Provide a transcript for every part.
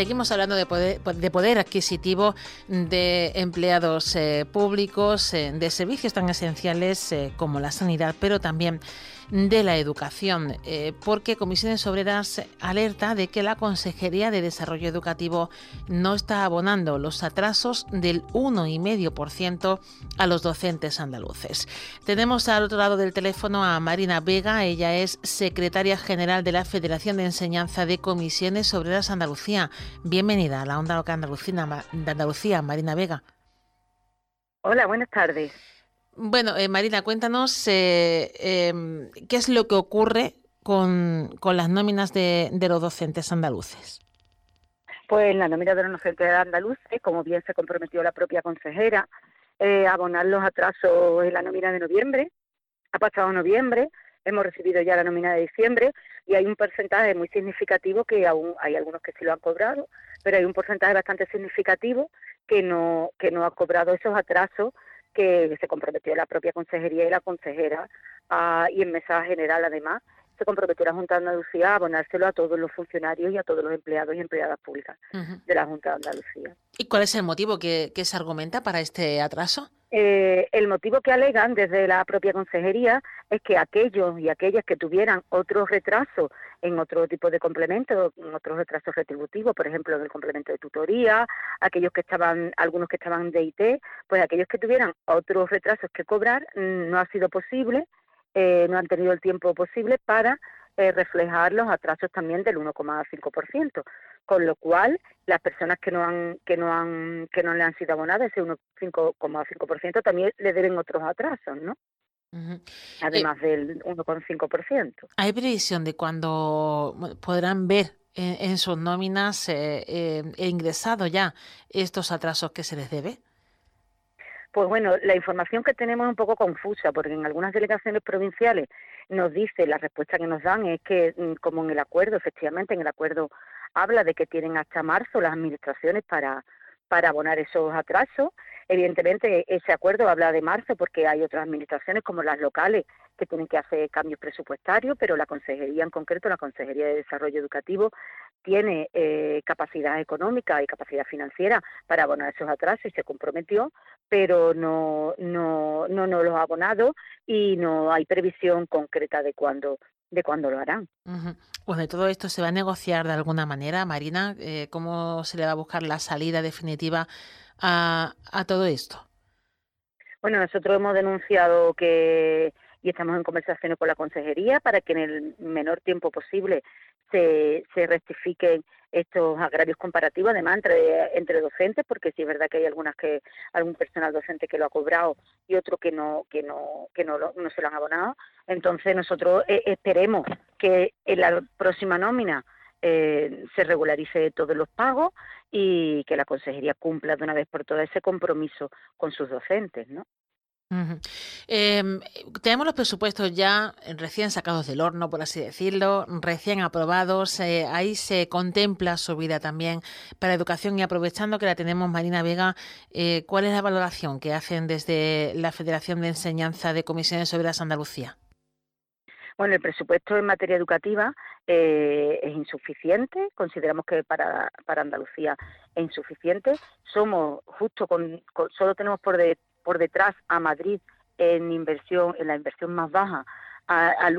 Seguimos hablando de poder, adquisitivo de empleados eh, públicos, eh, de servicios tan esenciales eh, como la sanidad, pero también de la educación, eh, porque Comisiones Obreras alerta de que la Consejería de Desarrollo Educativo no está abonando los atrasos del 1,5% a los docentes andaluces. Tenemos al otro lado del teléfono a Marina Vega, ella es secretaria general de la Federación de Enseñanza de Comisiones Obreras Andalucía. Bienvenida a la Onda Local de Andalucía, Marina Vega. Hola, buenas tardes. Bueno, eh, Marina, cuéntanos eh, em, qué es lo que ocurre con, las nóminas de, los docentes andaluces. Pues la nómina de los docentes andaluces, como bien se comprometió la propia consejera, eh, abonar los atrasos en la nómina de noviembre. Ha pasado noviembre, hemos recibido ya la nómina de diciembre y hay un porcentaje muy significativo que aún hay algunos que sí lo han cobrado, pero hay un porcentaje bastante significativo que no que no ha cobrado esos atrasos que se comprometió la propia consejería y la consejera y en mesa general además se comprometió la Junta de Andalucía a abonárselo a todos los funcionarios y a todos los empleados y empleadas públicas de la Junta de Andalucía. ¿Y cuál es el motivo que, se argumenta para este atraso? Eh, el motivo que alegan desde la propia consejería es que aquellos y aquellas que tuvieran otros retrasos en otro tipo de complementos, en otros retrasos retributivos, por ejemplo, en el complemento de tutoría, aquellos que estaban, algunos que estaban de IT, pues aquellos que tuvieran otros retrasos que cobrar, mm, no ha sido posible eh, no han tenido el tiempo posible para eh, reflejar los atrasos también del 1,5%, con lo cual las personas que no han que no han que no le han sido abonadas ese 1,5% también le deben otros atrasos, ¿no? Además eh, del 1,5%. ¿Hay previsión de cuándo podrán ver en, sus nóminas eh, ingresado ya estos atrasos que se les debe? Pues bueno, la información que tenemos es un poco confusa, porque en algunas delegaciones provinciales nos dice, la respuesta que nos dan es que, mm, como en el acuerdo, efectivamente, en el acuerdo habla de que tienen hasta marzo las administraciones para, para abonar esos atrasos. Evidentemente, ese acuerdo habla de marzo porque hay otras administraciones, como las locales, que tienen que hacer cambios presupuestarios, pero la Consejería en concreto, la Consejería de Desarrollo Educativo, tiene eh, capacidad económica y capacidad financiera para abonar esos atrasos y se comprometió, pero no, no, no nos lo ha abonado y no hay previsión concreta de cuándo de cuándo lo harán. Pues de todo esto se va a negociar de alguna manera, Marina. Eh, ¿Cómo se le va a buscar la salida definitiva a, a todo esto? Bueno, nosotros hemos denunciado que y estamos en conversaciones con la consejería para que en el menor tiempo posible se, rectifiquen estos agravios comparativos, además entre, entre docentes, porque sí es verdad que hay algunas que algún personal docente que lo ha cobrado y otro que no que no que no, no se lo han abonado. Entonces nosotros eh, esperemos que en la próxima nómina eh, se regularice todos los pagos y que la consejería cumpla de una vez por todas ese compromiso con sus docentes, ¿no? Em, tenemos los presupuestos ya recién sacados del horno, por así decirlo, recién aprobados. Eh, ahí se contempla su vida también para educación y aprovechando que la tenemos, Marina Vega, eh, ¿cuál es la valoración que hacen desde la Federación de Enseñanza de Comisiones Obreras Andalucía? Bueno, el presupuesto en materia educativa eh, es insuficiente, consideramos que para, para Andalucía es insuficiente. Somos justo con, solo tenemos por, de, por detrás a Madrid en inversión, en la inversión más baja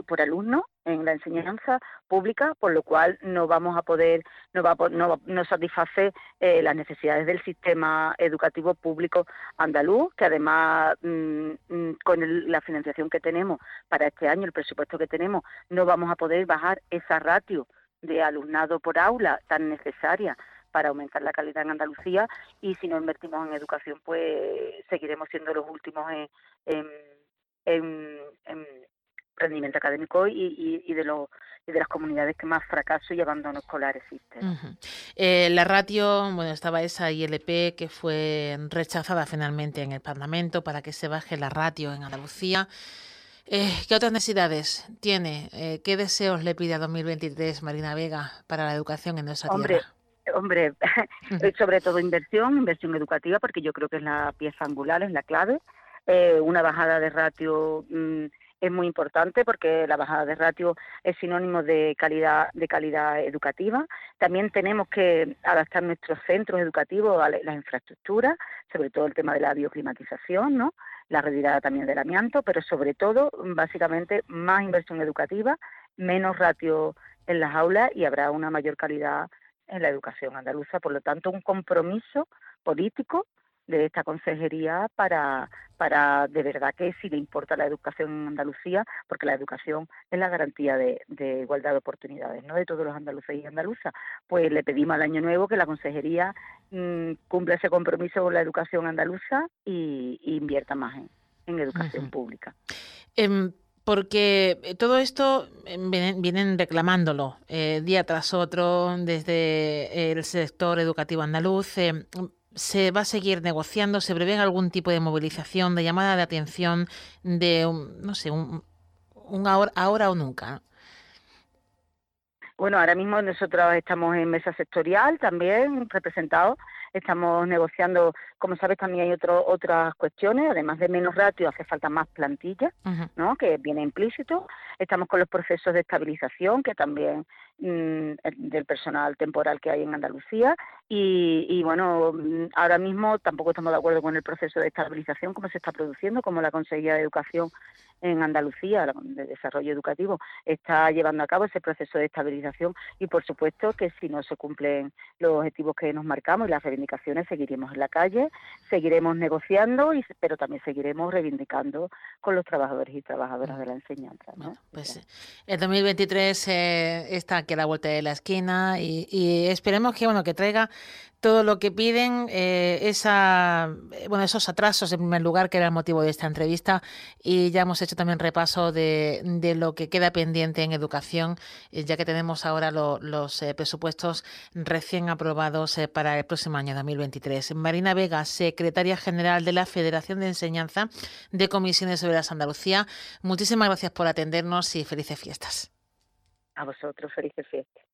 por alumno en la enseñanza pública, por lo cual no vamos a poder, no va no, no satisface eh, las necesidades del sistema educativo público andaluz, que además mm, mm, con la financiación que tenemos para este año, el presupuesto que tenemos, no vamos a poder bajar esa ratio de alumnado por aula tan necesaria para aumentar la calidad en Andalucía y si no invertimos en educación pues seguiremos siendo los últimos en, en, rendimiento académico y, y, de los de las comunidades que más fracaso y abandono escolar existen. Eh, la ratio, bueno, estaba esa ILP que fue rechazada finalmente en el Parlamento para que se baje la ratio en Andalucía. Eh, ¿Qué otras necesidades tiene? Eh, ¿Qué deseos le pide a 2023 Marina Vega para la educación en nuestra Hombre, Hombre, sobre todo inversión, inversión educativa, porque yo creo que es la pieza angular, es la clave. una bajada de ratio mm, es muy importante porque la bajada de ratio es sinónimo de calidad de calidad educativa. También tenemos que adaptar nuestros centros educativos a las infraestructuras, sobre todo el tema de la bioclimatización, ¿no? la retirada también del amianto, pero sobre todo, básicamente, más inversión educativa, menos ratio en las aulas y habrá una mayor calidad en la educación andaluza. Por lo tanto, un compromiso político de esta consejería para, para de verdad que si le importa la educación en Andalucía, porque la educación es la garantía de, igualdad de oportunidades, ¿no? De todos los andaluces y andaluzas. Pues le pedimos al año nuevo que la consejería mm, cumpla ese compromiso con la educación andaluza y, invierta más en, educación pública. Em, porque eh, todo esto em, vienen, reclamándolo eh, día tras otro desde el sector educativo andaluz. Em, se va a seguir negociando, se prevé algún tipo de movilización, de llamada de atención, de, no sé, un, ahora, ahora o nunca. Bueno, ahora mismo nosotros estamos en mesa sectorial también representados estamos negociando, como sabes, también hay otro, otras cuestiones, además de menos ratio, hace falta más plantilla, ¿no? que viene implícito. Estamos con los procesos de estabilización, que también mm, del personal temporal que hay en Andalucía, y, y, bueno, mm, ahora mismo tampoco estamos de acuerdo con el proceso de estabilización, como se está produciendo, como la Consejería de Educación en Andalucía, de Desarrollo Educativo, está llevando a cabo ese proceso de estabilización y por supuesto que si no se cumplen los objetivos que nos marcamos y las reivindicaciones, seguiremos en la calle, seguiremos negociando, y, pero también seguiremos reivindicando con los trabajadores y trabajadoras de la enseñanza. pues el 2023 eh, está aquí a la vuelta de la esquina y, y esperemos que, bueno, que traiga todo lo que piden, eh, esa, eh, bueno, esos atrasos en primer lugar, que era el motivo de esta entrevista, y ya hemos hecho también repaso de, lo que queda pendiente en educación, eh, ya que tenemos ahora los presupuestos recién aprobados para el próximo año 2023. Marina Vega, secretaria general de la Federación de Enseñanza de Comisiones sobre la Andalucía, muchísimas gracias por atendernos y felices fiestas. A vosotros, felices fiestas.